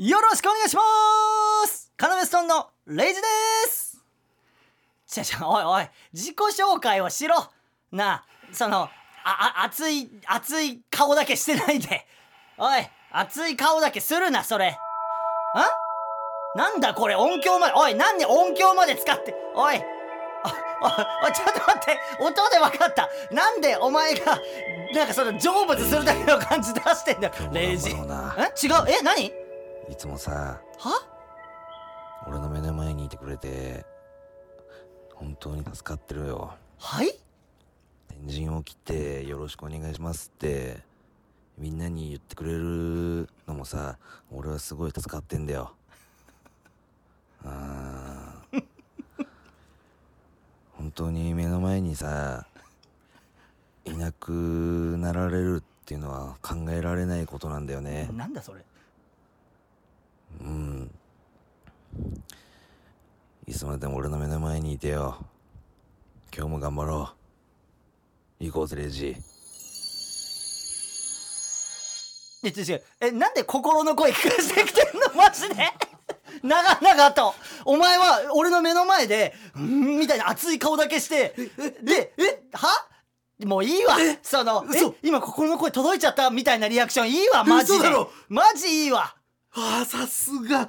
よろしくお願いします。カナメストンのレイジです。ちゃちゃおいおい自己紹介をしろ。なあそのああ熱い熱い顔だけしてないで。おい熱い顔だけするなそれ。んなんだこれ音響までおいなんで音響まで使っておいあおいちょっと待って音で分かった。なんでお前がなんかその成仏するだけの感じ出してんだよ。レイジ。え？違う？なえ何？いつもさは？俺の目の前にいてくれて本当に助かってるよ。はい？天神を切ってよろしくお願いしますってみんなに言ってくれるのもさ俺はすごい助かってんだよあー本当に目の前にさいなくなられるっていうのは考えられないことなんだよね。なんだそれ。うん。いつまでも俺の目の前にいてよ。今日も頑張ろう。行こうぜレイジ。え違う違う。えなんで心の声聞かせてきてんの？マジで長々とお前は俺の目の前で「うん」みたいな熱い顔だけしてでえは？もういいわ。そのえ？嘘。今心の声届いちゃったみたいなリアクションいいわ。マジで嘘だろ。マジいいわ。ああさすが。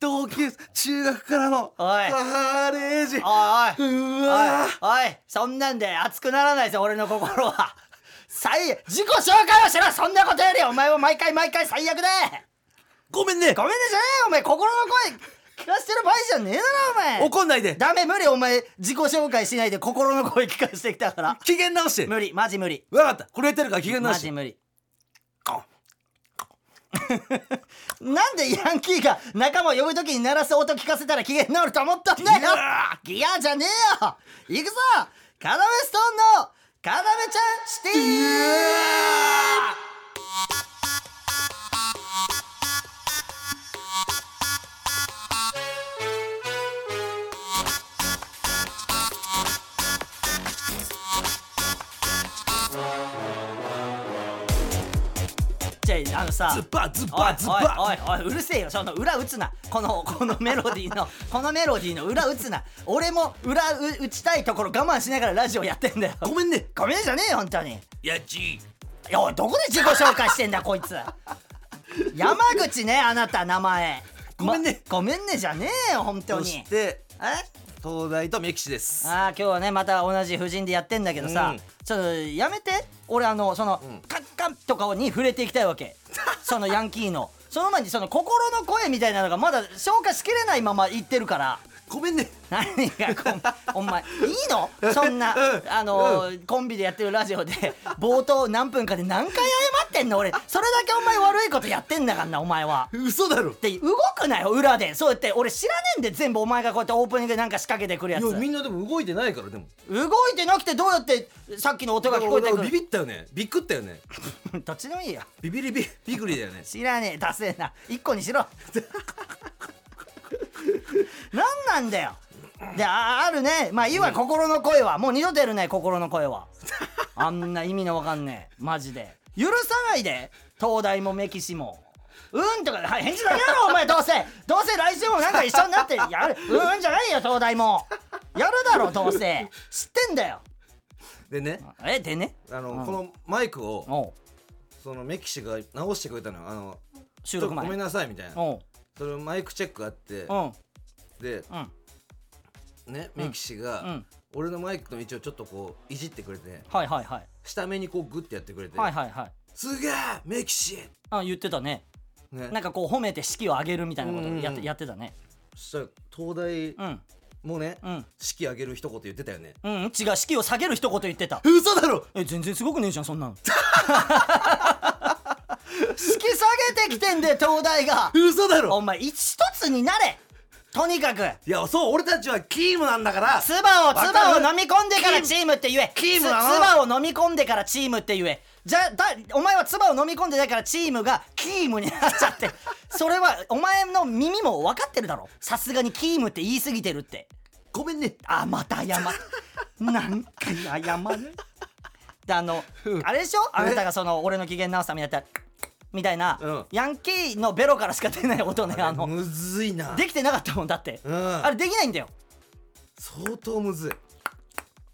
同級中学からのおい。ああレイジおいおい。うおいわおいそんなんで熱くならないぞ俺の心は。最悪自己紹介をしろそんなことより。お前は毎回毎回最悪だごめんね。ごめんねじゃねえよお前。心の声聞かせてる場合じゃねえだろお前。怒んないで。ダメ無理。お前自己紹介しないで心の声聞かせてきたから。機嫌直して。無理。マジ無理。分かった。これやってるから機嫌直して。マジ無理。なんでヤンキーが仲間を呼ぶときに鳴らす音聞かせたら機嫌治ると思ったんだよ。ギアじゃねえよ。行くぞ。カナメストーンのカナメちゃんシティああのさズバズバズバ。おいおいおいうるせえよ。その裏打つな。このこのメロディーの このメロディーの裏打つな。俺も裏打打ちたいところ我慢しながらラジオやってんだよ。ごめんね。ごめんじゃねえよ本当に。いやっちいどこで自己紹介してんだこいつ。山口ねあなた名前。ごめんね。まごめんねじゃねえよ本当そにしてえ？東大とメキシです。ああ今日はねまた同じ婦人でやってんだけどさ、うん。ちょっとやめて。俺あのその、うん。カッカンとかに触れていきたいわけ。そのヤンキーの。その前にその心の声みたいなのがまだ消化しきれないまま言ってるからごめんね。何がこん。お前いいの？そんなあのコンビでやってるラジオで。冒頭何分かで何回謝ってんの？俺。それだけお前悪いことやってんだからなお前は。嘘だろ。で動くなよ裏で。そうやって俺知らねえんで全部お前がこうやってオープニングでなんか仕掛けてくるやつ。みんなでも動いてないからでも。動いてなくてどうやってさっきの音が聞こえてくる？ビビったよね。ビクったよね。どっちでもいいよ。ビビリビビグリだよね。知らねえ。ダセえな。一個にしろ なんなんだよ。でああるね。まあいいわ、心の声は。もう二度とやるね心の声は。あんな意味のわかんねえ。マジで。許さないで。東大もメキシも。うんとかはい返事だけだろお前。どうせ。どうせ来週もなんか一緒になってやる。うんうんじゃないよ東大も。やるだろどうせ。知ってんだよ。でね。えでね。あの、うん。このマイクをおう。そのメキシが直してくれたのよ。あの収録前。ちょっとごめんなさいみたいな。おうそれマイクチェックあってうん。でうん。ねメキシが、うん。俺のマイクの位置をちょっとこういじってくれてはいはいはい。下目にこうグッてやってくれて、はいはいはい。すげえメキシあ言ってたね。ね。なんかこう褒めて式を上げるみたいなことやってやってたね。そしたら東大うん。もね、うん。式上げる一言言ってたよね。うん。違う式を下げる一言言ってた。嘘だろ！え全然すごくねえじゃんそんなの 式下げてきてんで東大が。嘘だろ。お前一つになれ。とにかく。いやそう俺たちはキームなんだから。唾を唾を飲み込んでからチーム。って言え。キーム唾を飲み込んでからチームって言え。じゃだお前は唾を飲み込んでないからチームがキームになっちゃって。それはお前の耳も分かってるだろ。さすがにキームって言い過ぎてるって。ごめんね。あまた謝る。何回謝る。であの あれでしょ？あなたがその俺の機嫌直すためにやったらみたいな、うん。ヤンキーのベロからしか出ない音ねあの。むずいな。できてなかったもんだって、うん。あれできないんだよ。相当むずい。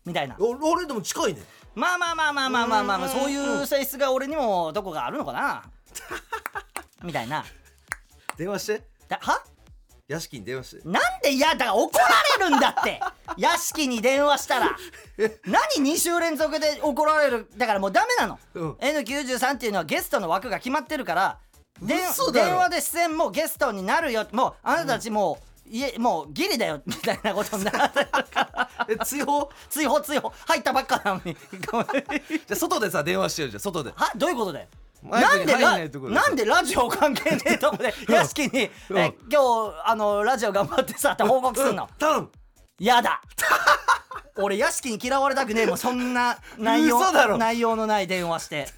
みたいな。お俺でも近いね。まあまあまあまあまあまあまあ、まあ、そういう性質が俺にもどこかあるのかな。みたいな。電話して。だは？屋敷に電話して。なんで嫌だから怒られるんだって。屋敷に電話したら。何2週連続で怒られる？だからもうダメなの、うん。N93 っていうのはゲストの枠が決まってるから電話で出演もゲストになるよ。もうあなたたちもう、家もうギリだよ。みたいなことになってるから。え追放追放追放入ったばっかなのに。ごめんじゃあ外でさ電話してよじゃあ外で。は？どういうことだよなんでラなんでラジオ関係ねえとこで 屋敷に、うん。え今日あのラジオ頑張ってさって報告すんの、頼む。やだ。俺屋敷に嫌われたくねえもん。そんな内容内容のない電話して。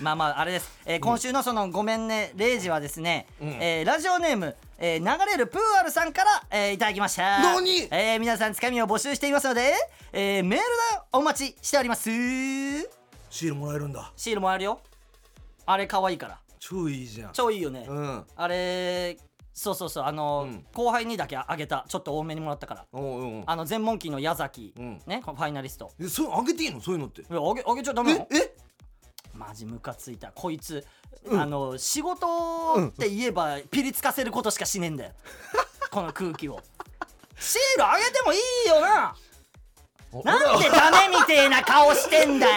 まあまああれです、えー今週のその「ごめんね0時」はですね、うん。えーラジオネーム、えー流れるプーアルさんから、えーいただきました。何？えー皆さんつかみを募集していますので、えーメールでお待ちしております。シーシールもらえるんだ。ルもらえるよあれ可愛いから。超いいじゃん。超いいよね、うん。あれそうそうそうあの、うん。後輩にだけあげたちょっと多めにもらったから。あの全問期の矢崎、うん。ねファイナリスト。えそうあげていいの？そういうのって。いやあげあげちゃダメよええ？マジムカついた。こいつ、うん。あの仕事って言えばピリつかせることしかしねえんだよ。この空気を。シールあげてもいいよななんでダメみてえな顔してんだよ。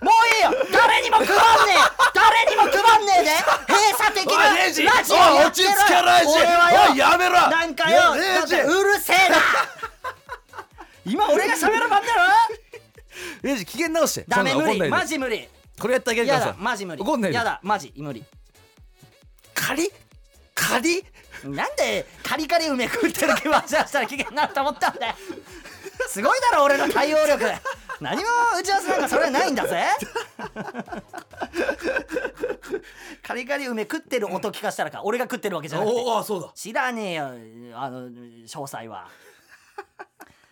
もういいよ。誰にも配んねえ。誰にも配んねえで。閉鎖的なラジオやってる落ち着けレイジ。俺はよ。やめろ。なんかようるせえな。今俺が喋る番だろ？レイジ機嫌直して。ダメ無理。マジ無理。これやってあげるかやらさだマジ無理。怒んないで。やだマジ無理。仮？仮？なんでカリカリ梅食ってる気分したら機嫌になると思ったんだよすごいだろ俺の対応力。何も打ち合わせなんかそれないんだぜ。カリカリ梅食ってる音聞かしたらか俺が食ってるわけじゃなくて。そうだ。知らねえよあの詳細は。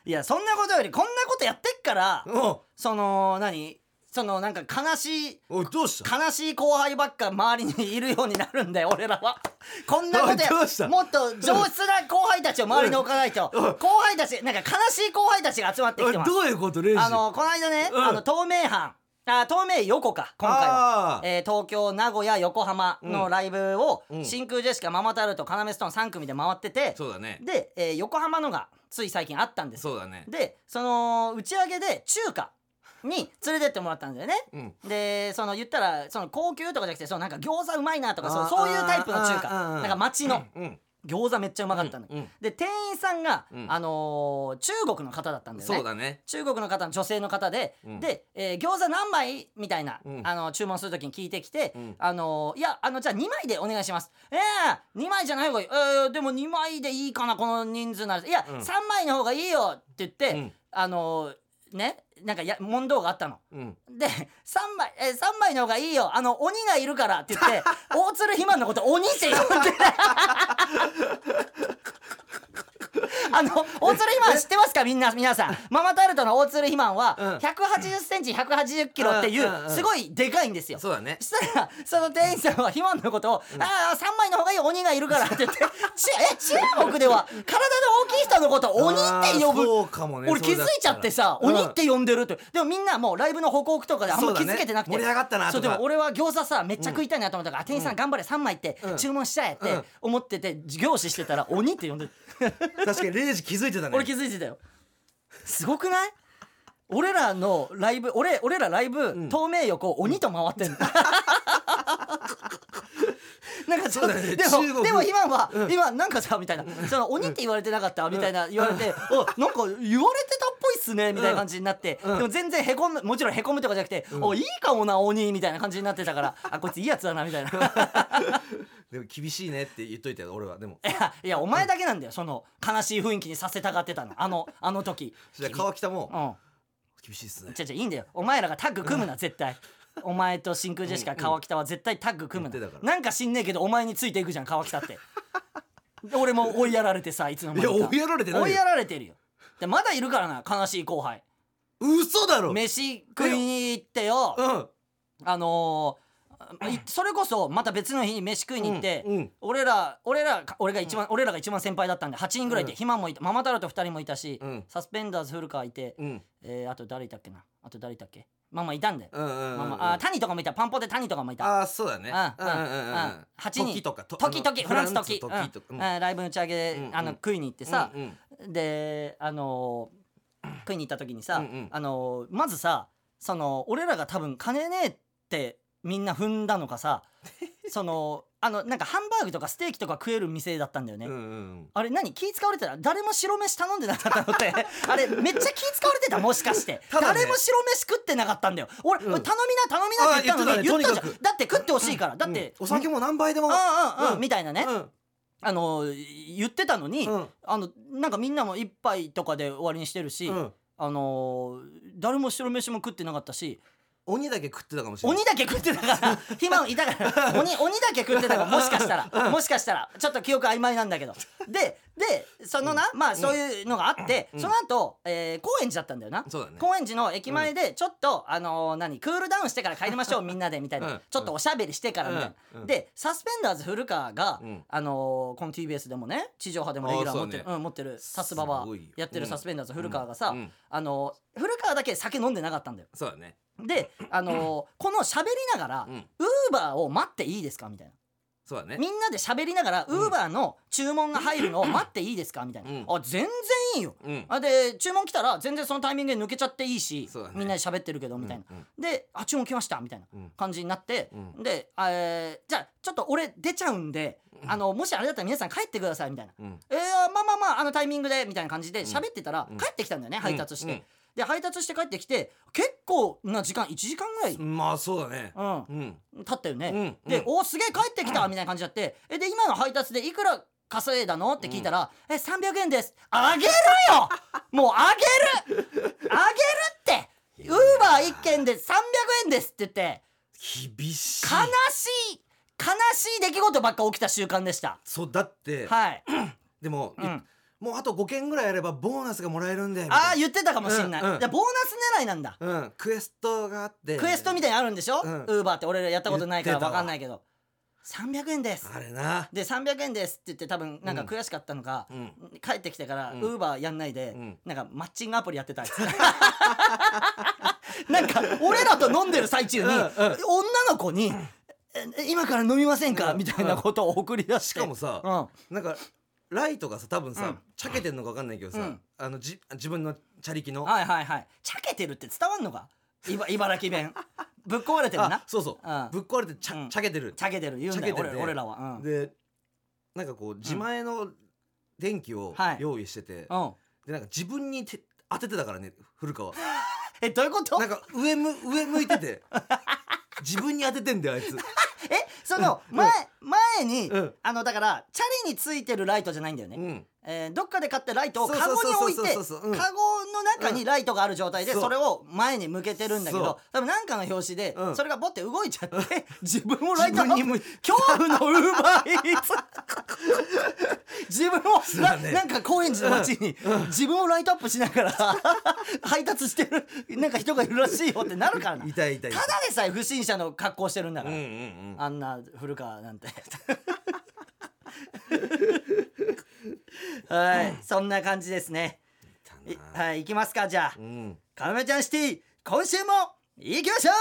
いやそんなことよりこんなことやってっからうん。その何？そのなんか悲しいおいどうした？悲しい後輩ばっか周りにいるようになるんだよ 俺らは。こんなことやおいどうした？もっと上質な後輩たちを周りに置かないと。うん。後輩たちなんか悲しい後輩たちが集まってきてます。ういうこと？レイジ。あのこの間ね、うん。あの東名阪あ東名横か今回は。あ、ー。えー東京名古屋横浜のライブを、うん。真空ジェシカママタルトカナメストーン3組で回っててそうだね。で、えー横浜のがつい最近あったんです。そうだね。でその打ち上げで中華に連れてってもらったんだよね。うん。でその言ったらその高級とかじゃなくてそのなんか餃子うまいなとかそうそういうタイプの中華。なんか町の。うん餃子めっちゃうまかったの、うんうん。で店員さんが、うん。あのー中国の方だったんだよね。そうだね。中国の方の女性の方で、うん。で、えー餃子何枚みたいな、うん。あの注文するときに聞いてきて、うん。あのーいやあのじゃあ2枚でお願いします。ええ2枚じゃない方がいい、えーでも2枚でいいかなこの人数なら。いや、うん。3枚の方がいいよって言って、うん。あのーねなんかや問答があったの。うん。で3枚えー、3枚の方がいいよ。あの鬼がいるからって言って 大鶴ひまんのこと鬼って呼んで あの大鶴ひまん知ってますか？みんな皆さん。ママタルトの大鶴ひまんはうん。1 8 0センチ1 8 0キロっていうすごいでかいんですよ。そうだね。そしたらその店員さんはひまんのことを「ああ3枚の方がいいよ鬼がいるから」って言って ちえ中国では体の大きい人のことを鬼って呼ぶ。そうかもね。俺気づいちゃってさ、鬼って呼んでるって。でもみんなもうライブの報告とかであんま気づけてなくて、盛り上がったなそうでも俺は餃子さめっちゃ食いたいなと思ったから、あ店員さん頑張れ3枚ってうん。注文しちゃえってうん。思ってて凝視してたら鬼って呼んで 確かにレイジ気づいてたね。俺気づいてたよ。すごくない？俺らのライブ俺俺らライブ、ん。透明横鬼と回ってんの なんかちょっと、そうだね。でもでも今は、今なんかさみたいな。その鬼って言われてなかったみたいな言われて、おなんか言われてたっぽいっすねみたいな感じになって、うん。でも全然へこむもちろんへこむとかじゃなくて、おいいかもな鬼みたいな感じになってたから あこいついいやつだなみたいな。でも厳しいねって言っといてよ俺は。でも。いやいやお前だけなんだよその悲しい雰囲気にさせたがってたの。あのあの時。じゃあ川北もうん。厳しいっすね。じゃじゃいいんだよ。お前らがタッグ組むな絶対お前と真空ジェシカ川北は絶対タッグ組むな言ってたから。なんか知んねえけどお前についていくじゃん川北って。で俺も追いやられてさ いつの間にか。いや追いやられてないよ。追いやられてるよ。でまだいるからな悲しい後輩。嘘だろ。飯食いに行ってよ。うん。あのーいそれこそまた別の日に飯食いに行って、うんうん。俺ら俺ら俺が一番、俺らが一番先輩だったんで8人ぐらいいて、うん。ひまもいたママタルト2人もいたし、うん。サスペンダーズ古川いて、うん。えーあと誰いたっけな？あと誰いたっけ？まあまあいたんだよ、うんうんうんまあまああ谷とかもいた。パンポで谷とかもいたああそうだねうんうんうん。うん。8人。時とかと時々あのフランス時。フランス時とか。うん。うんライブの打ち上げで、うんうん。あの食いに行ってさ、うんうん。であのー 食いに行った時にさ、うんうん。あのーまずさその俺らが多分金ねえってみんな踏んだのかさ そのあのなんかハンバーグとかステーキとか食える店だったんだよね、うんうん。あれ何？気使われてた？誰も白飯頼んでなかったのって。あれめっちゃ気使われてた？もしかして、ただね。誰も白飯食ってなかったんだよ。俺、うん。俺頼みな頼みなって言ったのにあ言ってたね。言ったじゃん。とにかく。だって食ってほしいから。だって、うん。お酒も何杯でも。うんうんうん、うん。みたいなね、うん。あの言ってたのに、うん。あのなんかみんなも一杯とかで終わりにしてるし、うん。あの誰も白飯も食ってなかったし鬼だけ食ってたかもしれない。鬼だけ食ってたから。暇いたから。鬼鬼だけ食ってたからもしかしたら。もしかしたら。ちょっと記憶曖昧なんだけど。ででそのな、まあそういうのがあって、うん。その後、えー高円寺だったんだよな。そうだね。高円寺の駅前でちょっと、あのー何クールダウンしてから帰りましょう みんなでみたいな、うん。ちょっとおしゃべりしてからみたいな、でサスペンダーズ古川が、うん。あのーこの TBS でもね地上波でもレギュラー持ってるうん、持ってるサスババやってるサスペンダーズ古川がさ、あのー古川だけ酒飲んでなかったんだよ。そうだねで、あのーこの喋りながら、うん。ウーバーを待っていいですか？みたいな。そうだね。みんなで喋りながら、ウーバーの注文が入るのを 待っていいですか？みたいな。うん。あ、全然いいよ。うん。あで注文来たら全然そのタイミングで抜けちゃっていいし、そうだね。みんなで喋ってるけどみたいな、うんであ注文来ましたみたいなうん。感じになって、うで、えーじゃあちょっと俺出ちゃうんで、あのもしあれだったら皆さん帰ってくださいみたいな、うん。えー、まあまあまああのタイミングでみたいな感じで喋ってたら、うん。帰ってきたんだよね配達して、うん。で配達して帰ってきて結構な時間1時間ぐらい、まあそうだね。うん。うん。経ったよね、うんうん。でおすげえ帰ってきたみたいな感じだって。えで今の配達でいくら稼いだの？って聞いたら、え300円です。あげるよ！もうあげる！あげるって！ウーバー1件で300円ですって言って。厳しい。悲しい！悲しい出来事ばっか起きた習慣でした。そうだってはい、でもうん、もうあと5件ぐらいやればボーナスがもらえるんでみたいな。ああ言ってたかもしんない、うんうん。じゃあボーナス狙いなんだ。うん。クエストがあって。クエストみたいなのあるんでしょ、うん。ウーバーって俺らやったことないから分かんないけど。300円です。あれな。で300円ですって言って多分なんか悔しかったのか、うん。帰ってきてからウうん。ーバーやんないで、うん。なんかマッチングアプリやってた なんか俺らと飲んでる最中に、うんうん。女の子に「え今から飲みませんか?」うん。みたいなことを送り出して。しかもさうん。なんかライトがさ多分さうん。ちゃけてんのか分かんないけどさうん。あのじ自分のチャリキの。はいはいはい。ちゃけてるって伝わんのか？いば茨城弁。ぶっ壊れてるな。あそうそう。うん。ぶっ壊れてちうん。ゃちゃけてる。ちゃけてる。言うんだよ俺俺らは。うん、でなんかこう自前の電気をはい。用意しててうん、でなんか自分にて当ててたからね古川。えどういうこと？なんか上む上向いてて。自分に当ててんだよあいつ。えその前前に、うん。あのだからチャリについてるライトじゃないんだよね、うん。えーどっかで買ったライトをカゴに置いてそうそう。そうそうそううん。カゴの中にライトがある状態でそう。それを前に向けてるんだけどそう。多分なんかの表紙でうん。それがボッて動いちゃって 自分をライトアップ自分に向い恐怖のウーバーイーツ。自分を、うだね。ななんか高円寺の街に自分をライトアップしながら 配達してるなんか人がいるらしいよってなるからな。いたいたい。たただでさえ不審者の格好してるんだから、うんうんうん。あんな古川なんて。はいそんな感じですね。はい行きますかじゃあ。うん「カメちゃんシティ」今週も行きましょう。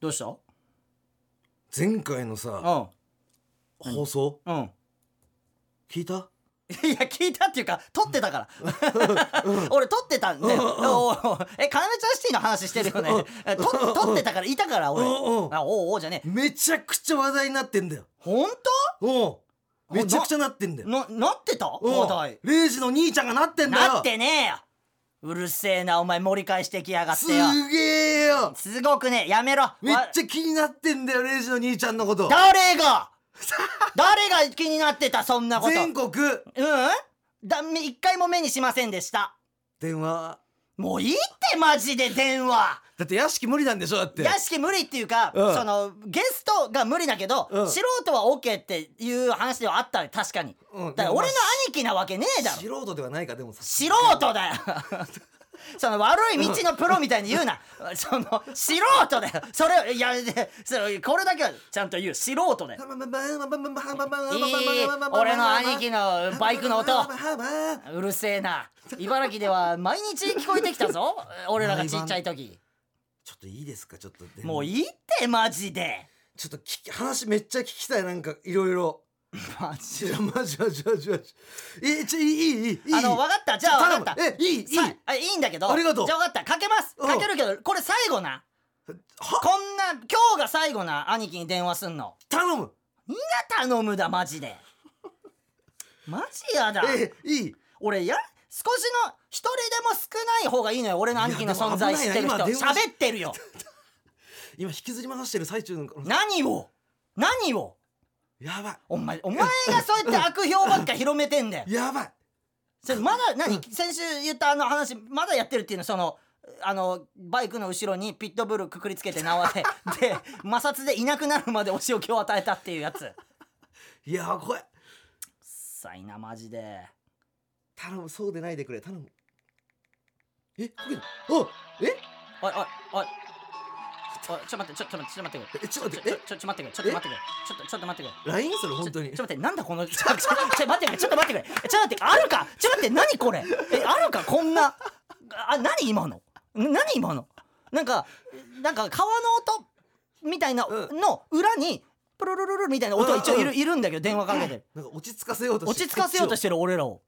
どうした？前回のさ放送？うん。うん聞いた？いや聞いたっていうか撮ってたから。俺撮ってたんで。おうおうえカメちゃんシティの話してるよね。え撮撮ってたからいたから俺。うん。うん。あおうおうじゃねえ。めちゃくちゃ話題になってんだよ。本おうめちゃくちゃなってんだよ。ななってた？うん。話題。レイジの兄ちゃんがなってんだよ。なってねえようるせえなお前盛り返してきやがっすてよ。げえよ。すごくねやめろ。めっわちゃ気になってんだよレイジの兄ちゃんのこと。誰が？誰が気になってたそんなこと。全国。うん？だ一回も目にしませんでした。電話もういいってマジで電話。だって屋敷無理なんでしょだって。屋敷無理っていうか、うん。そのゲストが無理だけど、うん。素人は OK っていう話ではあったよ確かに、うん。だから俺の兄貴なわけねえだろ。素人ではないかでもさ。素人だよその悪い道のプロみたいに言うな。その素人だよ。それいやでそれこれだけはちゃんと言う。素人だよ。いい俺の兄貴のバイクの音うるせえな茨城では毎日聞こえてきたぞ俺らがちっちゃい時ちょっといいですかちょっともういいってマジでちょっと聞き話めっちゃ聞きたいなんかいろいろマジいやマジマジマジ。マジえちょいいいいいい。いあの分かった。じゃあ分かった。えいいいい。さあいいんだけど。ありがとう。じゃあ分かった。かけます。うん。かけるけどこれ最後な。は？こんな今日が最後な兄貴に電話すんの。頼む。何が頼むだマジで。マジやだ。えいい。俺や少しの一人でも少ない方がいいのよ。俺の兄貴の存在知ってる人。喋ってるよ。今引きずり回してる最中の。何を？何を？やばお前お前がそうやって悪評ばっか広めてんだよ。い やばい。それまだ何先週言ったあの話まだやってるっていうのそのあのバイクの後ろにピットブルくくりつけて縄で で摩擦でいなくなるまでお仕置きを与えたっていうやつ。いや怖い。さいなマジで。頼むそうでないでくれ頼む。えかけるおえ？おいおいおいおいちょっと待ってちょっと待ってちょっと待ってくれ。えちょっと待ってちょちょちょっと待ってくれちょっと待ってくれ。ちょっとちょっと待ってくれ。LINE それ本当に。ちょちょっと待ってなんだこのちょちょちょちょ待ってくれちょっと待ってくれ。ちょっと待ってあるか？ちょっと待って何これ？えあるか？こんな。あ何今の？何今の？なんかなんか川の音みたいなうの裏にプルルルルみたいな音が一応いる,、うんいるんだけど電話かけて。なんか落ち着かせようと落ち着かせようとしててる俺らを。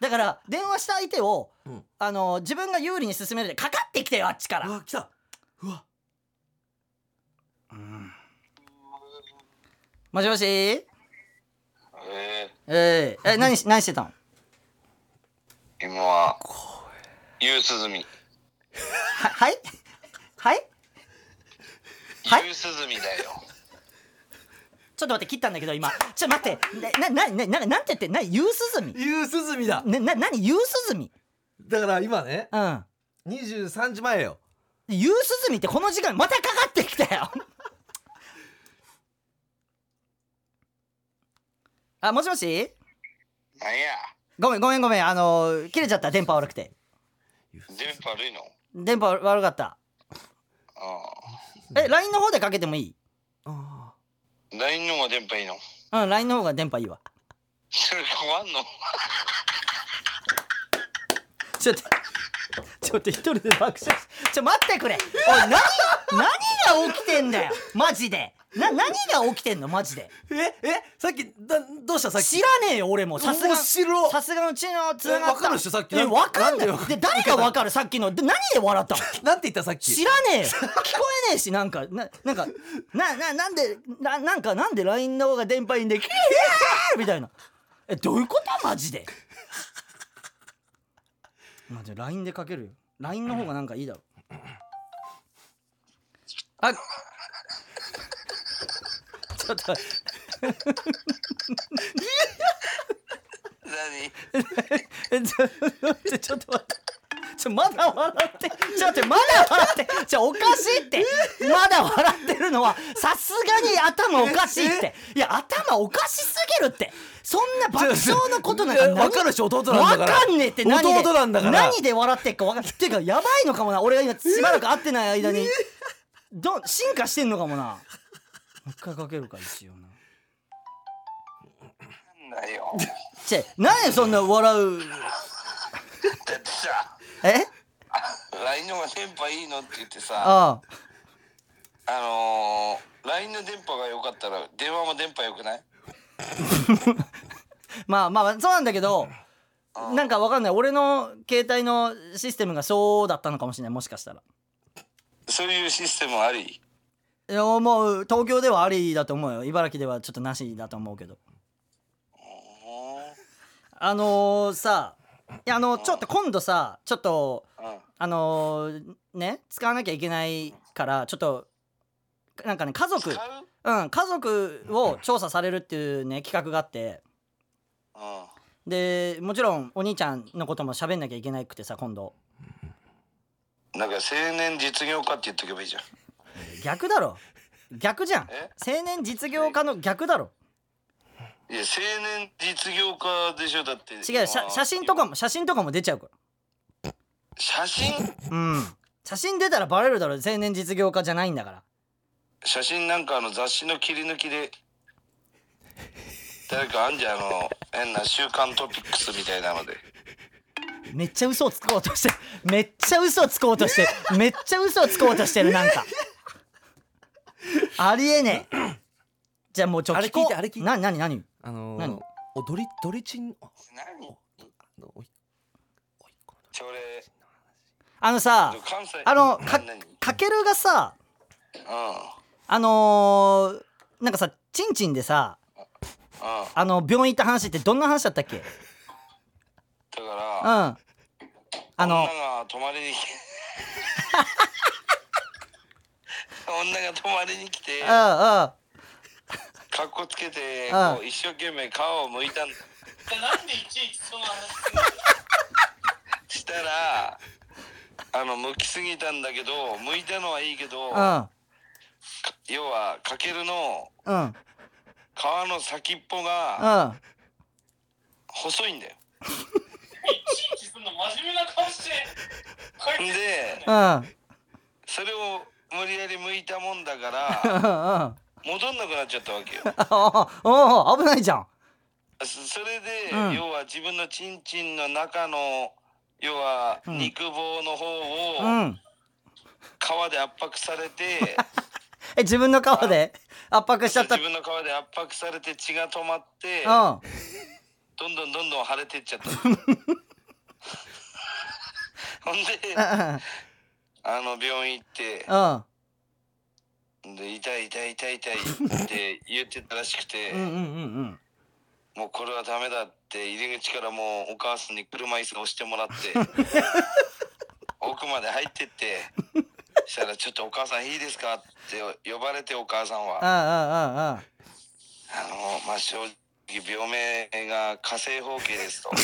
だから電話した相手を、うん。あの自分が有利に進めるでかかってきてよあっちから。うわ来た。うわもしもし？ええー、え何し 何してたのー、今は夕涼み。ははい？はい？はい？夕涼みだよ。ちょっと待って切ったんだけど今。ちょっと待って。なななななんて言ってな夕涼み？夕涼みだ。なな何？夕涼み？だから今ねうん。23時前よ。夕涼みってこの時間またかかってきたよあもしもし？なんや？ごめんごめんごめん。あの切れちゃった。電波悪くて。電波悪いの？電波悪かった。あえ LINE の方でかけてもいい？ああ LINE の方が電波いいの？うん LINE の方が電波いいわ。それ変わんの？ちょっとちょっと一人で爆笑しちょ待ってくれ。おい何何が起きてんだよ。マジでな何が起きてんの？マジで。ええさっきだどうした？さっき。知らねえよ俺も。さすが面白さすがの知能つながった。えわかるっしょ？さっきえわかんない。で誰がわかる？さっきの。で何で笑ったの？なんて言った？さっき。知らねえよ。聞こえねえしなんか。ななんかなななんでななんかなんで LINE の方が電波いいんでキー みたいな。えどういうこと？マジで。まあじゃあ LINE でかけるよ。LINE の方がなんかいいだろ。あちょっと。何？えちょちょ ちょっと待って。ちょまだ笑って。ちょっとまだ笑って。ちょおかしいって。まだ笑ってるのはさすがに頭おかしいって。いや頭おかしすぎるって。そんな爆笑のことなんか何い。やわかるでしょ弟なんだから。わかんねえって何で。弟なんだから。何で笑ってっかわかんない。っていうかやばいのかもな。俺が今しばらく会ってない間に。ど進化してんのかもな一回かけるか一応な。なよ。ちぇ何そんな笑う。だってさえ？LINE の方が電波いいのって言ってさああ。あのー、LINE の電波が良かったら電話も電波良くない？まあまあそうなんだけどなんかわかんない。俺の携帯のシステムがそうだったのかもしれないもしかしたら。そういうシステムあり？いやもう。東京ではありだと思うよ。茨城ではちょっとなしだと思うけど。あのー、さいやあのちょっと今度さちょっとうんあのー、ね使わなきゃいけないからちょっとなんかね家族。使う？うん家族を調査されるっていうね企画があって。うんでもちろんお兄ちゃんのことも喋んなきゃいけなくてさ今度。なんか青年実業家って言っとけばいいじゃん逆だろ。逆じゃん。え？青年実業家の逆だろ。いや青年実業家でしょ。だって違う写写真とかも写真とかも出ちゃうか写真？らうん。写真出たらバレるだろ。青年実業家じゃないんだから。写真なんかあの雑誌の切り抜きで誰かあんじゃんあの変な週刊トピックスみたいなので。めっちゃ嘘をつこうとしてめっちゃ嘘をつこうとしてめっちゃ嘘をつこうとしてるなんか ありえねえ。じゃあもうちょあれ聞いてあれ聞いて。な何何あのー何おドリドリチンあ何？のおいおいっ子のそれ。あのさ関西。あのかかけるがさうん。あのー、なんかさチンチンでさうん。あの病院行った話ってどんな話だったっけ？だかうん。らあの女が泊まりに来女が泊まりに来てうんうん。かっこつけてうん。こう一生懸命皮を剥いたんだ。なんでいちいちその話したらあの剥きすぎたんだけど剥いたのはいいけどうん。要はかけるのうん。皮の先っぽがうん。細いんだよ。いちいちそんな真面目な顔してこうやってでうん。それを無理やり剥いたもんだかうら戻んなくなっちゃったわけよ。あああ危ないじゃん。そそれで、うん。要は自分のチンチンの中の要はうん。肉棒の方をうん。皮で圧迫されて、え自分の皮で？圧迫しちゃった？自分の皮で圧迫されて血が止まってうん。どんどんどんどん腫れてっちゃった。ほんであの病院行ってうん。で痛い痛い痛い痛いって言ってたらしくて、うんうんうんもうこれはダメだって入り口からもうお母さんに車椅子押してもらって 奥まで入ってってそしたら「ちょっとお母さんいいですか?」って呼ばれてお母さんは。うんうんうんうん。あのまあ正直病名が火星包茎ですと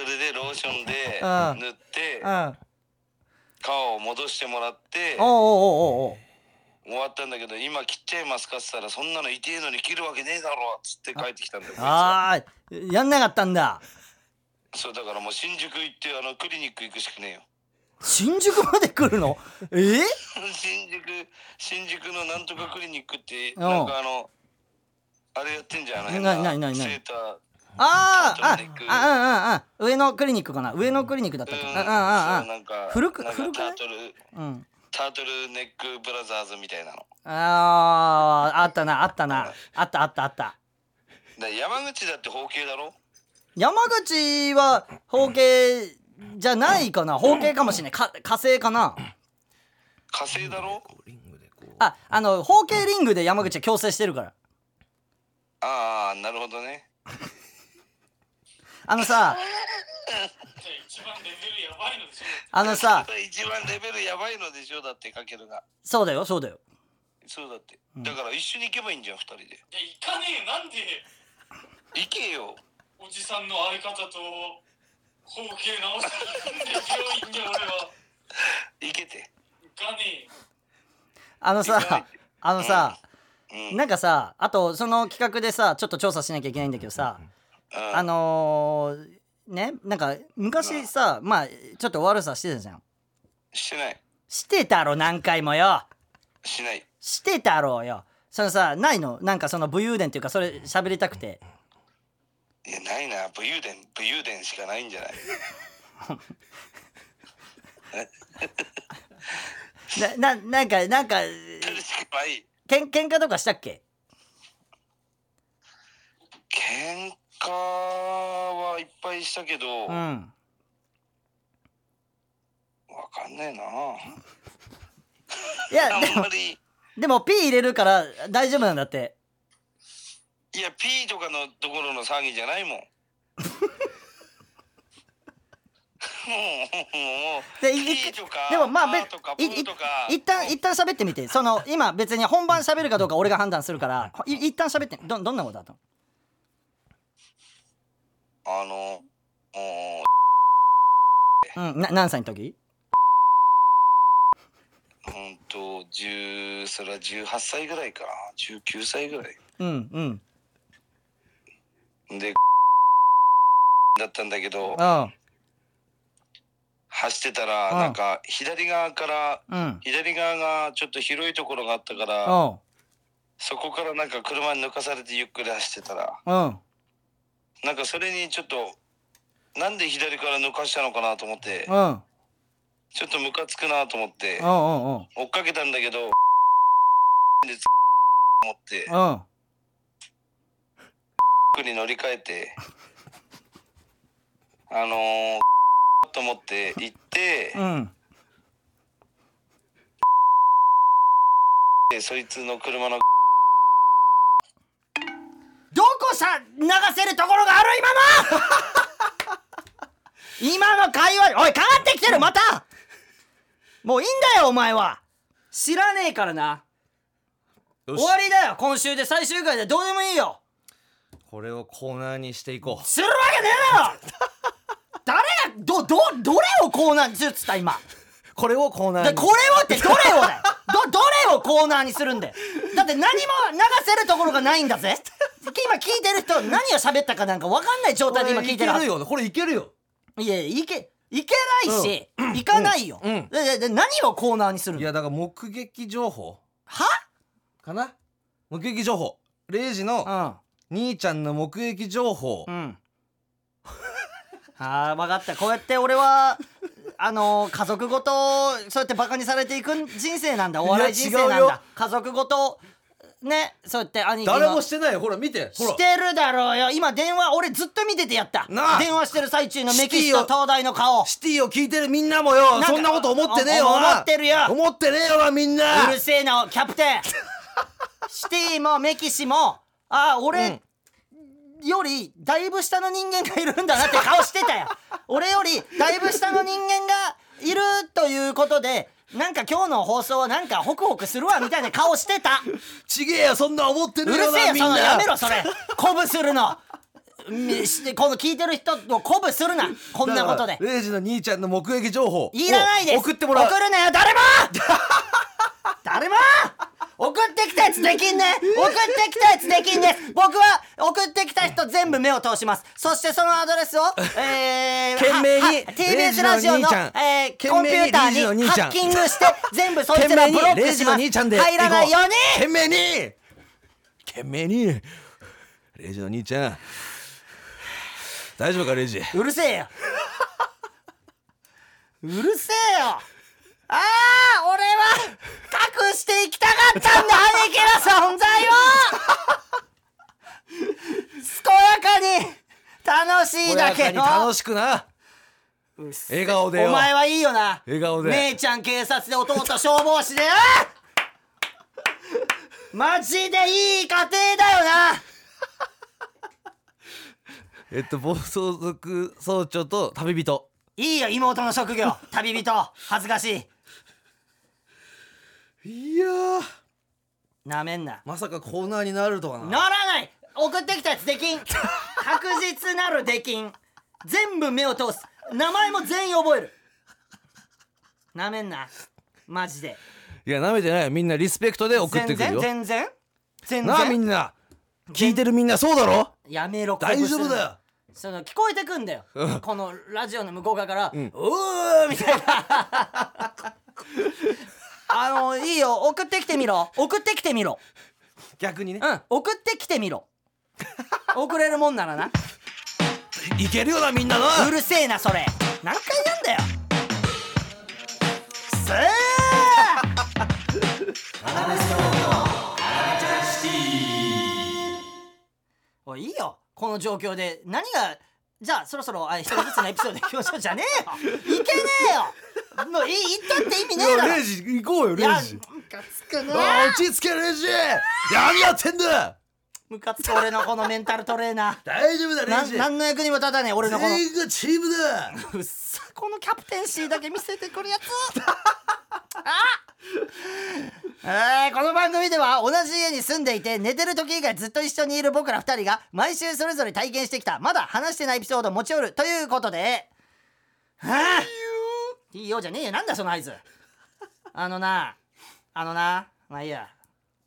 それでローションでうん。塗ってうん。皮を戻してもらっておうおうおうおう。終わったんだけど今切っちゃいますかっつったらそんなの痛えのに切るわけねえだろっつって帰ってきたんだよああやんなかったんだ。そうだからもう新宿行ってあのクリニック行くしかねえよ。新宿まで来るの？え？ー、新宿新宿のなんとかクリニックってうん。なんかあのあれやってんじゃんあの変ななななセーターあーああうんうんうん。上野クリニックかな？上野クリニックだったっけ？うん。うんうんそうなんか古く古くうんうん。タートルネックブラザーズみたいなの。あーあったなあったな。あったあったあった。だ山口だって包茎だろ？山口は包茎じゃないかな。包茎かもしれない。か火星かな。火星だろ？ああの包茎リングで山口は強制してるから。ああなるほどねあのさあのさ一番レベルやばいのでしょ？だってかけるが。そうだよそうだよ。そうだって。うん。だから一緒に行けばいいんじゃん二人で。いや行かねえよ。なんで？行けよ。おじさんの相方と包茎直しに行くんで病院に俺は。行けて。行かねえよ。あのさあのさうん。なんかさあとその企画でさちょっと調査しなきゃいけないんだけどさうんあのー、ねなんか昔さまあちょっと悪さしてたじゃん。してない。してたろ何回もよ。しない。してたろうよ。そのさないの？なんかその武勇伝っていうかそれ喋りたくて。いやないな。武勇伝武勇伝しかないんじゃない？なななんかなんかそれしかない。けん喧嘩とかしたっけ？喧嘩はいっぱいしたけど、わうん。かんねえな。いやあ でもんまり、でも P 入れるから大丈夫なんだって。いや P とかのところの騒ぎじゃないもん。でもまあべパーとかいいプーとか。一旦一旦喋ってみて。その今別に本番喋るかどうか俺が判断するからい一旦喋ってどどんなことだったのあのもうんな何歳の時？うほんと10それは18歳ぐらいかな。19歳ぐらい。うんうん。でだったんだけどうん走ってたらうんなんか左側からうん。左側がちょっと広いところがあったからうんそこからなんか車に抜かされてゆっくり走ってたらうんなんかそれにちょっとなんで左から抜かしたのかなと思ってうん。うんちょっとムカつくなと思ってうんうん追っかけたんだけどで思ってうんに乗り換えてあのー、と思って行ってうん。でそいつの車のどこさ流せるところがある今の！今の会話おいかかってきてるまた！もういいんだよお前は！知らねえからな。よ終わりだよ今週で。最終回でどうでもいいよ。これをコーナーにしていこう。するわけねえだろ！誰がどどどれをコーナーにするっつった今？これをコーナーに。でこれをってどれをだよ。どどれをコーナーにするんだよ。だって何も流せるところがないんだぜ。今聞いてる人何を喋ったかなんか分かんない状態で今聞いてるはず。これいけるよこれいけるよ。いやいけいけないし、行かないよ、うん。うん。ででで何をコーナーにするの？いやだから目撃情報。は？かな？目撃情報。レイジの兄ちゃんの目撃情報。うん。う んあー分かった。こうやって俺はあのー家族ごとそうやってバカにされていく人生なんだ。お笑い人生なんだ。家族ごとねそうやって兄貴の誰もしてないよ。ほら見て。ほら。してるだろうよ。今電話俺ずっと見ててやった。電話してる最中のメキシコ東大の顔。シティを聞いてるみんなもよ。そんなこと思ってねえよ思ってるよ。思ってねえよなみんな。うるせえなキャプテン。シティもメキシも。あ俺、よりだいぶ下の人間がいるんだなって顔してたよ。俺よりだいぶ下の人間がいるということでなんか今日の放送はなんかホクホクするわみたいな顔してた。ちげえよそんな思ってうねえよるせえよなみんな。そのやめろそれ。鼓舞するの。この聞いてる人を鼓舞するな。こんなことで。レイジの兄ちゃんの目撃情報。いらないです。送ってもらう。送るなよ誰も！誰も送ってきたやつできんね。送ってきたやつできんです僕は送ってきた人全部目を通します。そしてそのアドレスをえー、懸命に。TBS ラジオのえー、懸コンピューターにハッキングして全部そいつらブロックします。入らないように。懸命に。懸命に。レイジの兄ちゃん。大丈夫かレイジ？うるせえよ。うるせえよああ俺は隠していきたかったんだ兄貴の存在を。健やかに楽しいだけの。楽しくな。笑顔でよ。お前はいいよな。笑顔で。姉ちゃん警察で弟消防士で。あマジでいい家庭だよな。えっと暴走族総長と旅人。いいよ妹の職業。旅人。恥ずかしいいやー。なめんな。まさかコーナーになるとはな。ならない。送ってきたやつできん。確実なるできん。全部目を通す。名前も全員覚える。なめんな。マジで。いやなめてないよ。みんなリスペクトで送ってくるよ。全然全然全なあみ然んな。聞いてるみんなそうだろ？やめろ大丈夫だよ。その聞こえてくんだよ、うん。このラジオの向こう側から「ん。うー」みたいなあのいいよ。送ってきてみろ。送ってきてみろ。逆にね。うん。送ってきてみろ。送れるもんならな。いけるよなみんななうるせえなそれ。何回やんだよ。せーおいいいよ。この状況で。何がじゃあそろそろあ一人ずつのエピソードいきましょう。じゃねえよ。いけねえよもういい言ったって意味ねえだろ。レイジ行こうよいやレイジ。ムカつくあな。ー落ち着けレイジ。何やってんだ。ムカつく俺のこのメンタルトレーナ大丈夫だーなレイジ。何の役にも立たねえ俺のこの。全員がチームだ。うっさこのキャプテンシーだけ見せてくるやつ。あえーこの番組では同じ家に住んでいて寝てる時以外ずっと一緒にいる僕ら二人が毎週それぞれ体験してきたまだ話してないエピソードを持ち寄るということで。はあいいよじゃねえよ。なんだその合図。あのなあのなまあいいや。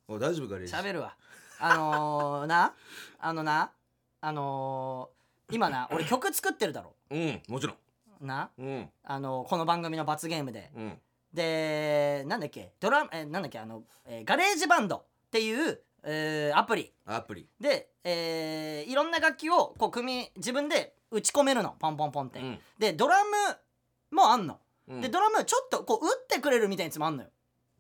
お大丈夫かレイジ？喋るわ。あのー、なあのなあのー、今な俺曲作ってるだろ。うんもちろん。なうん。あのこの番組の罰ゲームで。うん。でなんだっけ？ドラえなんだっけ？あの、えーガレージバンドっていう、えーアプリ。アプリ。で、えーいろんな楽器をこう組み自分で打ち込めるの。ポンポンポンって、うん。でドラムもあんの、うん。でドラムちょっとこう打ってくれるみたいなやつもあんのよ。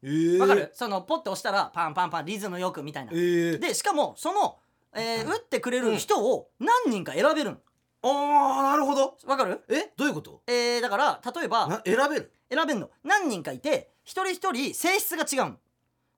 えー。わかる？そのポッて押したらパンパンパンリズムよくみたいな。えー。でしかもその、えー打ってくれる人を何人か選べるの。ああなるほど。わかる？え？どういうこと？えーだから例えばな選べる？選べんの。何人かいて一人一人性質が違うの。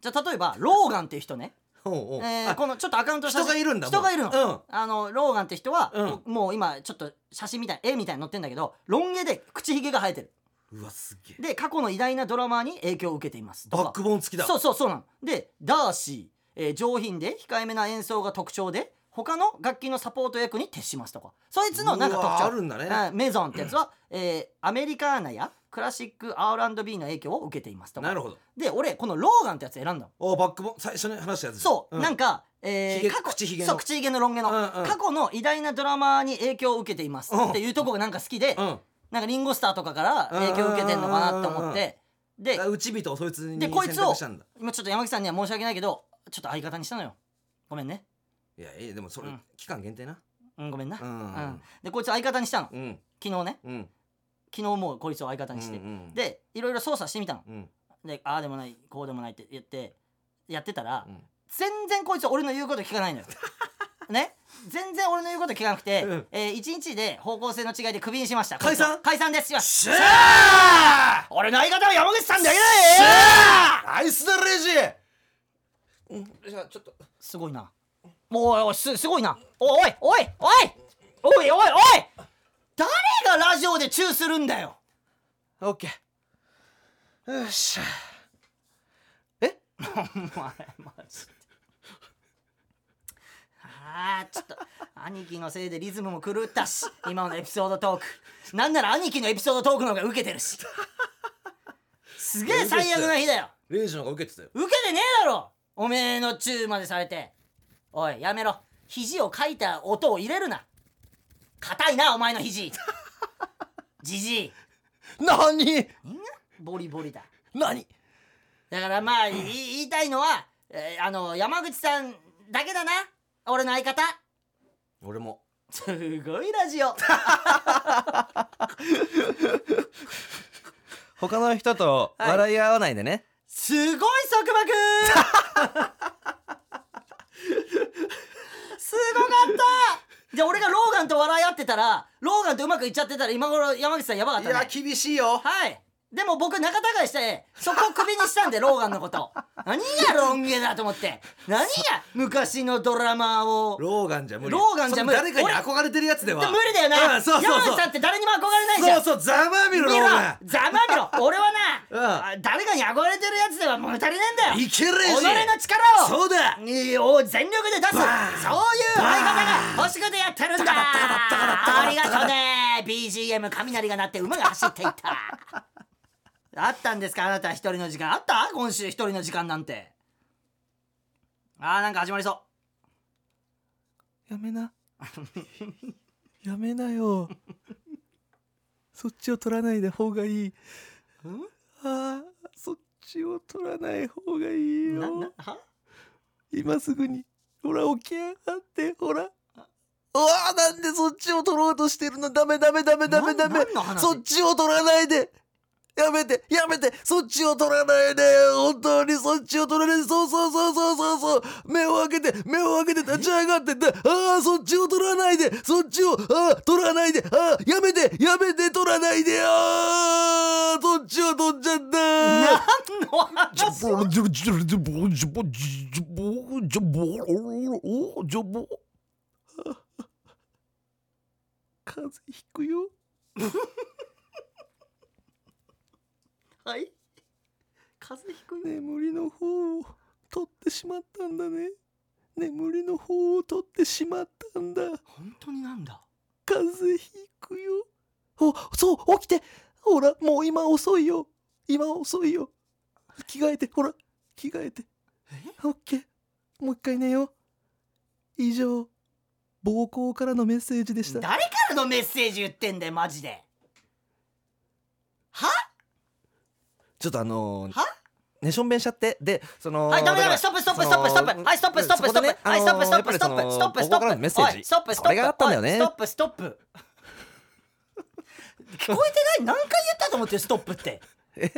じゃあ例えば ローガンっていう人ね、おえーあこのちょっとアカウント人がいるんだ人がいるの、うん。あのローガンって人は、うもう今ちょっと写真みたい絵みたいに載ってんだけどロン毛で口ひげが生えてるうわすげえ。で過去の偉大なドラマーに影響を受けています。とか。バックボーン付きだ。そうそうそうなの。でダーシー、えー上品で控えめな演奏が特徴で他の楽器のサポート役に徹しますとか。そいつのなんかうわ特徴あるんだね。はいメゾンってやつは、えーアメリカーナやクラシック R&B の影響を受けていますとか。なるほど。で俺このローガンってやつ選んだの。おバックボーン最初に話したやつそう、ん。なんか、えーひげ過去口ひげの。そう口ひげのロン毛の、うんうん。過去の偉大なドラマーに影響を受けていますうんっていうとこがなんか好きで、うんなんかリンゴスターとかから影響を受けてんのかなって思って。であ内人をそいつにでこいつを選択したんだ。今ちょっと山木さんには申し訳ないけどちょっと相方にしたのよ。ごめんね。いやいやでもそれうん。期間限定な。うんごめんな、うんうんでこいつを相方にしたの。うん。昨日ね。うん。昨日もうこいつを相方にして、うんうんでいろいろ操作してみたの。うん。でああでもないこうでもないって言ってやってたら、うん。全然こいつ俺の言うこと聞かないのよね。全然俺の言うこと聞かなくて、うん。えー、1日で方向性の違いでクビにしました。解散？解散です。よし。ゃー！俺の相方は山口さんだけだよナイスだレイジ。うんじゃあちょっとすごいな。おいおいすすごいな。おいおいおい！おいおいおい！おい誰がラジオでチューするんだよ。オッケー。よっしゃ。お前マジであーちょっと兄貴のせいでリズムも狂ったし今のエピソードトーク。なんなら兄貴のエピソードトークの方が受けてるし。すげえ最悪な日だよ。レイジの方が受けてたよ。受けてねえだろ！おめえのチューまでされて。おいやめろ。肘をかいた音を入れるな。硬いなお前の肘。じじい何？ボリボリだ。何？だからまあい言いたいのは、えーあの山口さんだけだな俺の相方？俺も。すごいラジオ。他の人とはい。笑い合わないでね、すごい束縛。すごかった。じゃあ俺がローガンと笑い合ってたらローガンとうまくいっちゃってたら今頃山口さんやばかったね。厳しいよ。はいでも僕仲違いしてそこをクビにしたんでローガンのこと。何がロン毛だと思って。何が昔のドラマーを。ローガンじゃ無理。ローガンじゃ無理。誰かに憧れてるやつでは。無理だよな、うんそうそうそう。さんって誰にも憧れないじゃん。そうそうざまあみろ。ローガンざまみろ。俺はな、うん。あ誰かに憧れてるやつでは物足りねえんだよ。いける己の力を。そうだ。いいお全力で出す。そういう相方が欲しくてやってるんだ。ありがとうね BGM 雷が鳴って馬が走っていったあったんですか？あなた一人の時間。あった？今週一人の時間なんて。あーなんか始まりそう。やめな。やめなよ。そっちを取らないで方がいい。ああそっちを取らない方がいいなよ今すぐにほら起き上がってほら。うわあなんでそっちを取ろうとしてるの？ダメダメダメダメダメ。そっちを取らないでやめてやめてそっちを取らないで本当にそっちを取らないでそうそうそうそうそうそう目を開けて目を開けて立ち上がってってああそっちを取らないでそっちをああ取らないでああやめてやめて取らないでああそっちを取っちゃった。何の話？ジョボジボジボジボジボジボジボ風邪ひくよはい。風邪ひくよ。眠りの方を取ってしまったんだね。眠りの方を取ってしまったんだ。本当になんだ？風邪ひくよ。おそう起きて。ほらもう今遅いよ。今遅いよ。着替えてほら着替えて。オッケー。もう一回寝よう。以上。暴行からのメッセージでした。誰からのメッセージ言ってんだよマジではちょっとあのーは？ねしょんべんしちゃって。でそのはいダメダメストップストップストップストップ。はいストップストップストップ。はいストップストップストップストップ。ストップメッセージ。はいストップストップ。これがあったんだストップストップ。聞こえてない？何回言ったと思ってるストップって。え？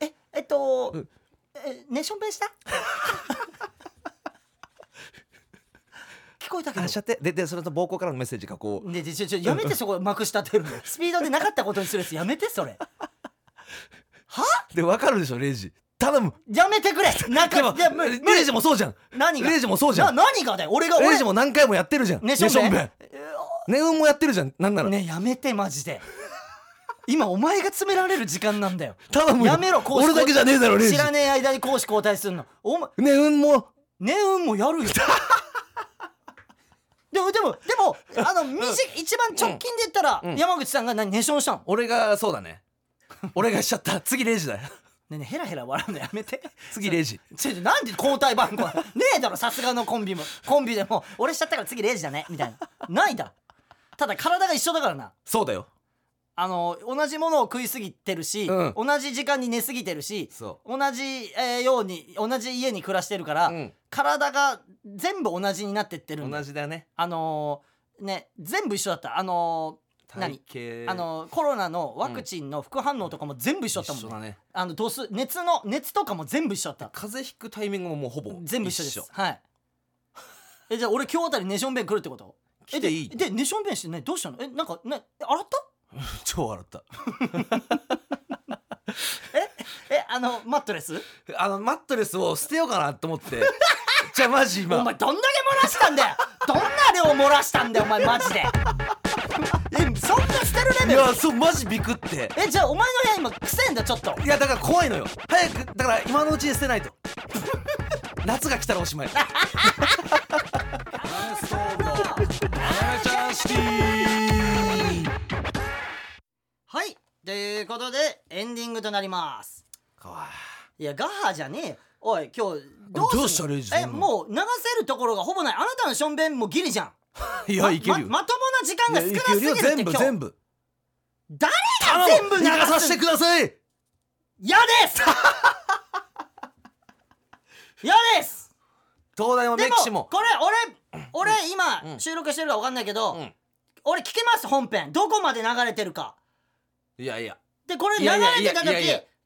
ええっとねしょんべんした？聞こえたけど。あしちゃって。ででそれと暴行からのメッセージがこう。ねちょちょやめてそこまくし立てるの。スピードでなかったことにするやつやめてそれでわかるでしょレイジ。頼む。やめてくれ。なんでもかいや無理。無理レイジもそうじゃん。何が？レイジもそうじゃん。な何がだよ。俺が俺。レイジも何回もやってるじゃん。ねしょんべん。ねんネウンもやってるじゃん。なんなら、ねやめてマジで。今お前が詰められる時間なんだよ。頼むよ。やめろ攻守俺だけじゃねえだろレイジ。知らねえ間に攻守交代するの。お前。ネウンも。ネウンもやるよ。でもでもでもあの短い一番直近で言ったら、うん。山口さんが何寝ションしたの俺がそうだね俺がしちゃった。次レイジだよ。ねえねえヘラヘラ笑うのやめて。次レイジ。ちょちょなんで交代番号？ねえだろさすがのコンビも。コンビでも。俺しちゃったから次レイジだね。みたいな。ないだ。ろただ体が一緒だからな。そうだよ。あの同じものを食いすぎてるし、うん。同じ時間に寝すぎてるしそ同じ、えーように同じ家に暮らしてるから、うん。体が全部同じになってってるんだよ。同じだよね。あのーね全部一緒だった。あのー何？あのーコロナのワクチンの副反応とかも全部一緒だったもんね,、一緒だね。あの度数熱の熱とかも全部一緒だった。風邪ひくタイミングももうほぼ全部一緒です。緒。はい。えじゃあ俺今日あたりネション弁来るってこと？来ていいえででネション弁してねどうしたの？えなんかね洗った？超笑った。えあのマットレス？あのマットレスを捨てようかなと思って。じゃあマジ今。お前どんだけ漏らしたんだよ！どんな量漏らしたんだよお前マジで。え そんな捨てるレいベル？やそうマジビクって。えじゃあお前の部屋今くせえんだちょっと。いやだから怖いのよ。早くだから今のうちに捨てないと。夏が来たらおしまい。はい。ということでエンディングとなります。いやガハじゃねえよ。おい今日どうしたレイジそんえなもう流せるところがほぼない。あなたのしょんべんもギリじゃん いやいけるよ、ままともな時間が少なすぎるって全部全部。誰が全部流流させてすください。嫌です！嫌です！東大もメキシもこれ俺俺今うん。収録してるか分かんないけど、うん。俺聞けます本編。どこまで流れてるか。いやいや。でこれ流いやいやれてた時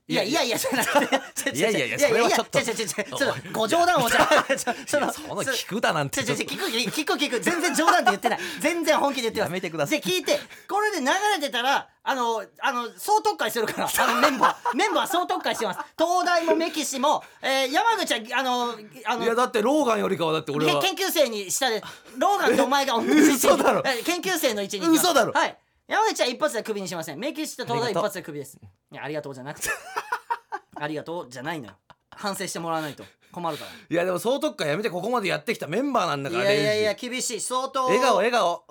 いやいやいや。いやいやじゃなくていやいやいやそれはちょっと。ちょちょちょっとご冗談をじゃ そのそんな聞くだなんて。ちょちょ聞く聞く聞く。全然冗談で言ってない。全然本気で言ってます。やめてください。で聞いてこれで流れてたらあのあの総特会するから あのメンバー。メンバー総特会してます。東大もメキシも、えー山口はあのあのいやだってローガンよりかはだって俺は。け研究生にしたで。ローガンとお前が同じ 嘘だろ。え研究生の位置に嘘だろ。はい山口は一発でクビにしません。メキシと東大一発でクビです。いやありがとうじゃなくて。ありがとうじゃないのよ。反省してもらわないと。困るから。いやでも総特会やめてここまでやってきたメンバーなんだいからやいやいやレイジ。厳しい。相当。笑顔笑顔。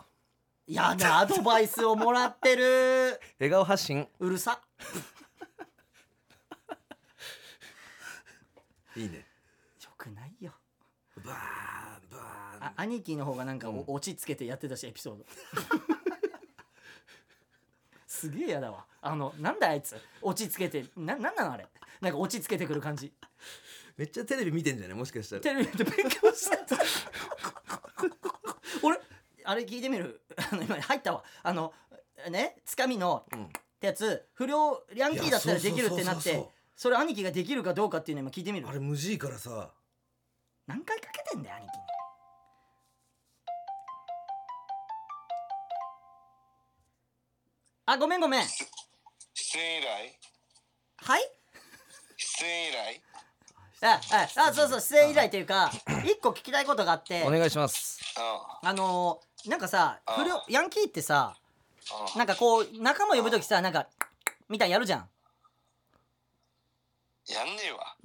やだアドバイスをもらってる。笑顔発信。うるさ。いいね。よくないよ。バーンバーン。あ兄貴の方がなんかお落ち着けてやってたしエピソードすげえやだわ。あのなんだあいつ？落ち着けて。ななんなのあれ？なんか落ち着けてくる感じ。めっちゃテレビ見てんじゃないもしかしたら。テレビで勉強してた。俺あれ聞いてみる？あの今入ったわ。あのね？つかみのうんってやつ。不良ヤンキーだったらできるってなって。いやそうそうそうそうそれ兄貴ができるかどうかっていうのを今聞いてみる？あれ無事いからさ。何回かけてんだよ兄貴あごめんごめん。出演依頼？はい？出演依頼？あああそうそう出演依頼というか一個聞きたいことがあって。お願いします。うん。あのー、なんかさあ不良ヤンキーってさうん。なんかこう仲間呼ぶ時さなんかみたいにやるじゃん。やんねえわ。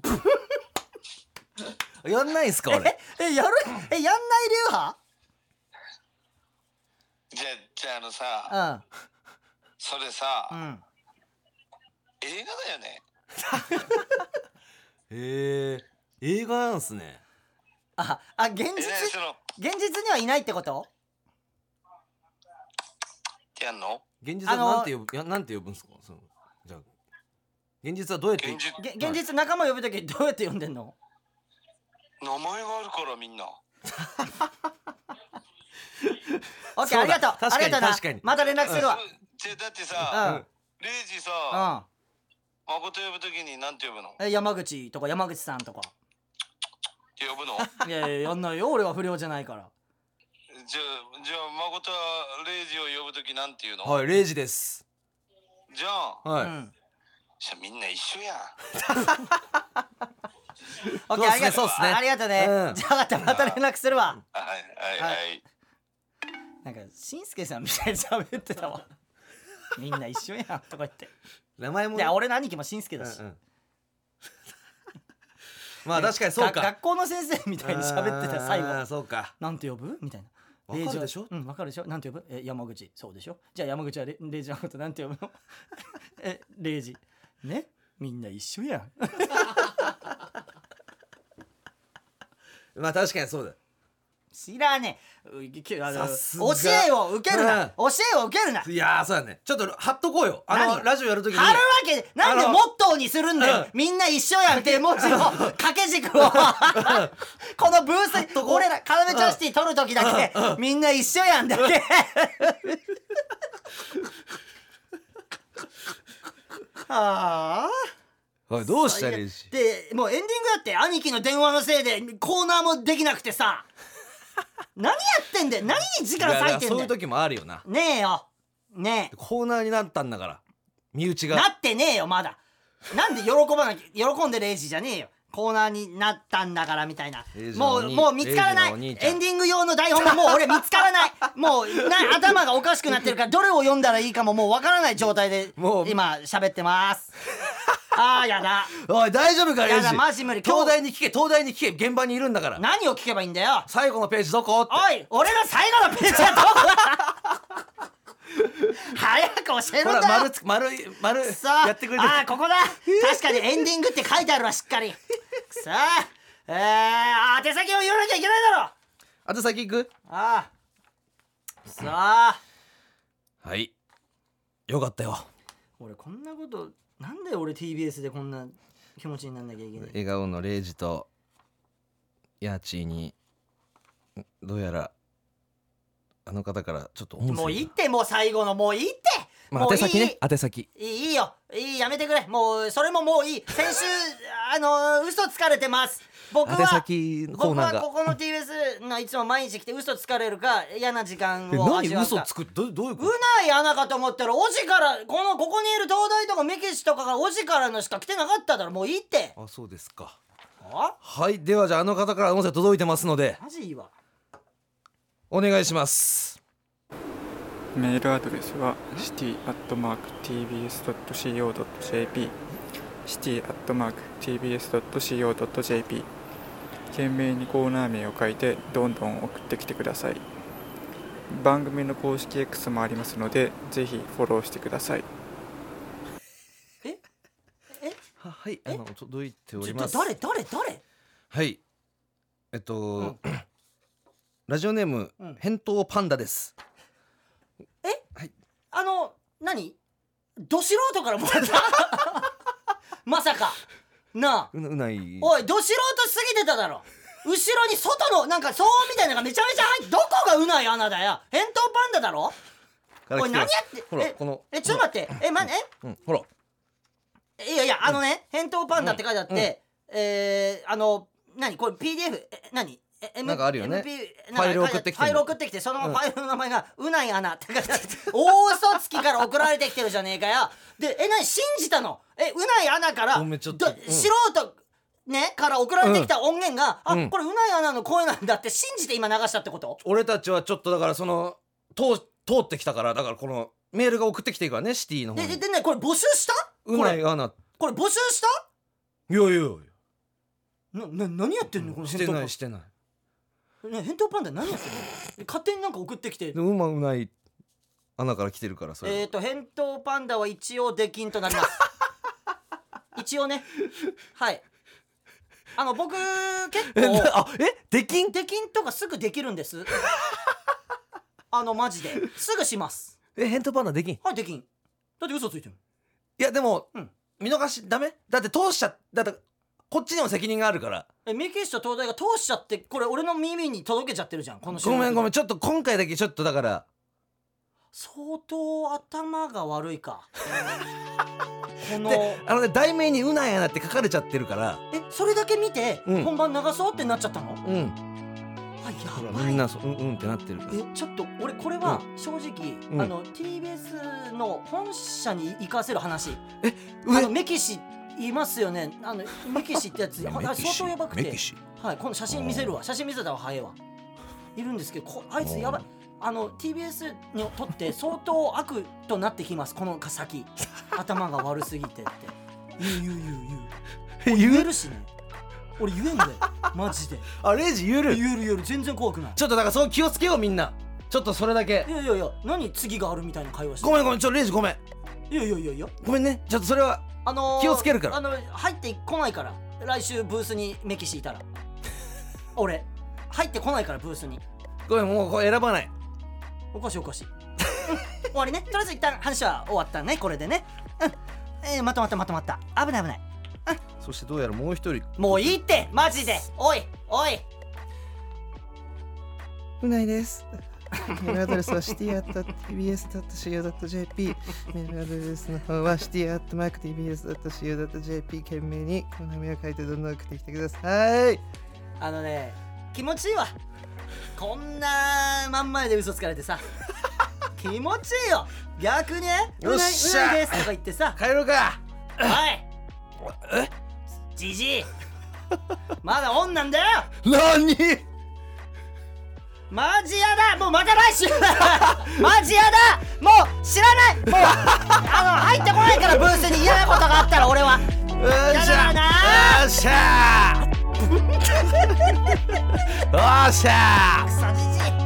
やんないんすか俺？ええやる？えやんない流派？じゃあじゃああのさそれさ、うんうん映画だよね。へえ。映画なんすね。ああ現え実その。現実にはいないってこと？やんの？現実はなんて呼ぶ、いやなんて呼ぶんすか？そのじゃあ。現実はどうやって？現実。げ現実仲間呼ぶ時どうやって呼んでんの？名前があるからみんな。オッケーありがとう。確かにありがとうな。確かにまた連絡するわじゃだってうさ、ん。レイジうさ、ん。誠呼ぶときに何て呼ぶの？え山口とか山口さんとか。呼ぶの？いやいややんないよ俺は不良じゃないから。じゃあじゃあ誠はレイジを呼ぶときなんて言うの、はいレイジです。じゃあはい、うん。じゃあみんな一緒やん。オッケーありがとう。そうっすね。ありがとうね。うん。じゃあまたまた連絡するわ。はいはいははい、なんかしんすけさんみたいに喋ってたわみんな一緒やんとか言って。名前もで俺の兄貴もしんすけだし。うんうん。まあ確かにそうか。が学校の先生みたいに喋ってた最あー後。そうか。なんて呼ぶ？みたいな。わかるでしょ？レイジはうんわかるでしょ？なんて呼ぶ？え山口。そうでしょ？じゃあ山口はレレイジのことなんて呼ぶの？えレイジね？みんな一緒やん。まあ確かにそうだ知らねえ。教えを受けるな、教えを受けるな。いやーそうだね。ちょっと貼っとこうよ。あの何？ラジオやるときに。貼るわけなんでモットーにするんだよ、うん。みんな一緒やんって文字の 掛け軸を。このブース俺らカラメチャンシティ撮る時だけ。みんな一緒やんだけ。ああ。おいどうしたレイジ。でもうエンディングだって兄貴の電話のせいでコーナーもできなくてさ 何やってんだよ。何に時間割いてんだよ。そういう時もあるよな。ねえよ。ねコーナーになったんだから。身内えが。なってねえよまだ。なんで喜ばなきゃ喜んでレイジじゃねえよ。コーナーになったんだからみたいな。もうもう見つからない。エンディング用の台本がもう俺見つからない。もうな頭がおかしくなってるからどれを読んだらいいかももうわからない状態でもう今喋ってますあーやだ。おい大丈夫かやだマジ無理。東大に聞け東大に聞け。現場にいるんだから。何を聞けばいいんだよ。最後のページどこ？おい俺の最後のページはどこ？だ早く教えるんだ丸つ丸い丸くそ。ーやってくれてあーここだ。確かにエンディングって書いてあるわしっかり。くそ。ーえー、宛先を言わなきゃいけないだろ。あと先行く？ああくそ。ーはい。よかったよ。俺こんなことなんで俺 TBS でこんな気持ちになんなきゃいけない？笑顔のレイジとヤーチーにどうやらあの方からちょっともういいってもう最後のもういいって。まあ宛先ね宛先いい。いいよ。いいやめてくれ。もうそれももういい。先週 あの嘘つかれてます。僕は僕はここの TBS のいつも毎日来て嘘つかれるか嫌な時間えを味わうか何嘘つく？どどういうこうない穴かと思ったらおじからこのここにいる東大とかメキシとかがおじからのしか来てなかっただろ。もういいって。とあそうですか。あはいではじゃああの方から音声届いてますので。マジいいわお願いします。メールアドレスは city.tbs.co.jp city.tbs.co.jp 懸命にコーナー名を書いてどんどん送ってきてください。番組の公式 X もありますのでぜひフォローしてください。ははいあの届いておちょります誰？誰？誰？はい。えっと、ラジオネーム、うん。返答パンダです。あの何？ど素人からもらった？まさか。なあ。うなうない。おいど素人すぎてただろ。後ろに外のなんか騒音みたいなのがめちゃめちゃ入ってどこがうない穴だよ。返答パンダだろ？おい何やます。って？ほらえ？このえちょっと待って。えまえうん。ほら。いやいやあのね返答パンダって書いてあって、えー、あの何？これ PDF え何？え M なんかあるよね。MP ファイル送ってきてファイル送ってきてそのファイルの名前がうないアナって書いてあって 大嘘つきから送られてきてるじゃねえかよ。でえ何信じたの？えうないアナからうん。素人ねから送られてきた音源が、うん。あこれうないアナの声なんだって信じて今流したってこと？俺たちはちょっとだからその通通ってきたからだからこのメールが送ってきてるからねシティの方に。でででねこれ募集した？うないアナこれ募集した？いやいやいや。なな何やってんの？このしてないしてないね返答パンダ何やってんの？勝手になんか送ってきて。でうまうない穴から来てるからそれえっ、ー、と返答パンダは一応出禁となります。一応ね。はい。あの僕結え構あえ？できん出禁とかすぐできるんです。あのマジで。すぐします。え返答パンダできんいはい出禁。だって嘘ついてる。やでも、うん。見逃しダメ？だって通しちゃだってこっちにも責任があるから。えメキシと東大が通しちゃってこれ俺の耳に届けちゃってるじゃん。このごめんごめん。んちょっと今回だけちょっとだから。相当頭が悪いか。この。であのね題名に「うないアナ」って書かれちゃってるから。えそれだけ見て、うん。本番流そうってなっちゃったの？うん。あほらやばい。みんなそうんうんってなってるから。えちょっと俺これは正直、うん。あの TBS の本社に行かせる話。上あのメキシいますよね。あのメキシってやつ。あ相当やばくて。シ。はいこの写真見せるわ。写真見せた方が早いわいるんですけどこあいつやばい。あの TBS にとって相当悪となってきます。この先。頭が悪すぎてって。言う言う言う。言う言う？言えるしね。俺言えんだよ。マジで。あレイジ言える？言える言える。全然怖くない。ちょっとだからそう気をつけようみんな。ちょっとそれだけ。いやいやいや何次があるみたいな会話してごめんごめん。ちょレイジごめん。いやいやいやいや。ごめんね。ちょっとそれはあのー気をつけるから。あの入ってこないから。来週ブースにメキシいたら。俺。入ってこないからブースに。ごめんもうこれ選ばない。おかしいおかしい。う ん終わりね。とりあえず一旦話は終わったねこれでね。うん。えー、まとまったまとまった。危ない危ない。そしてどうやらもう一人。もういいって。マジで。おいおい。うないです。メールアドレスは city.tbs.co.jp メールアドレスの方は city.tbs.co.jp 懸命にこの名を書いてどんどん送ってきてください。あのね気持ちいいわこんな真ん前で嘘つかれてさ気持ちいいよ逆にねよっしゃですとか言ってさ帰ろうかおいえじじいまだオンなんだよ何マジやだ。もうまた来週 マジやだ。もう知らない。もうあの入ってこないからブースに嫌なことがあったら俺は。よやだな。よっしゃ。ー よっしゃ。ークソじじい「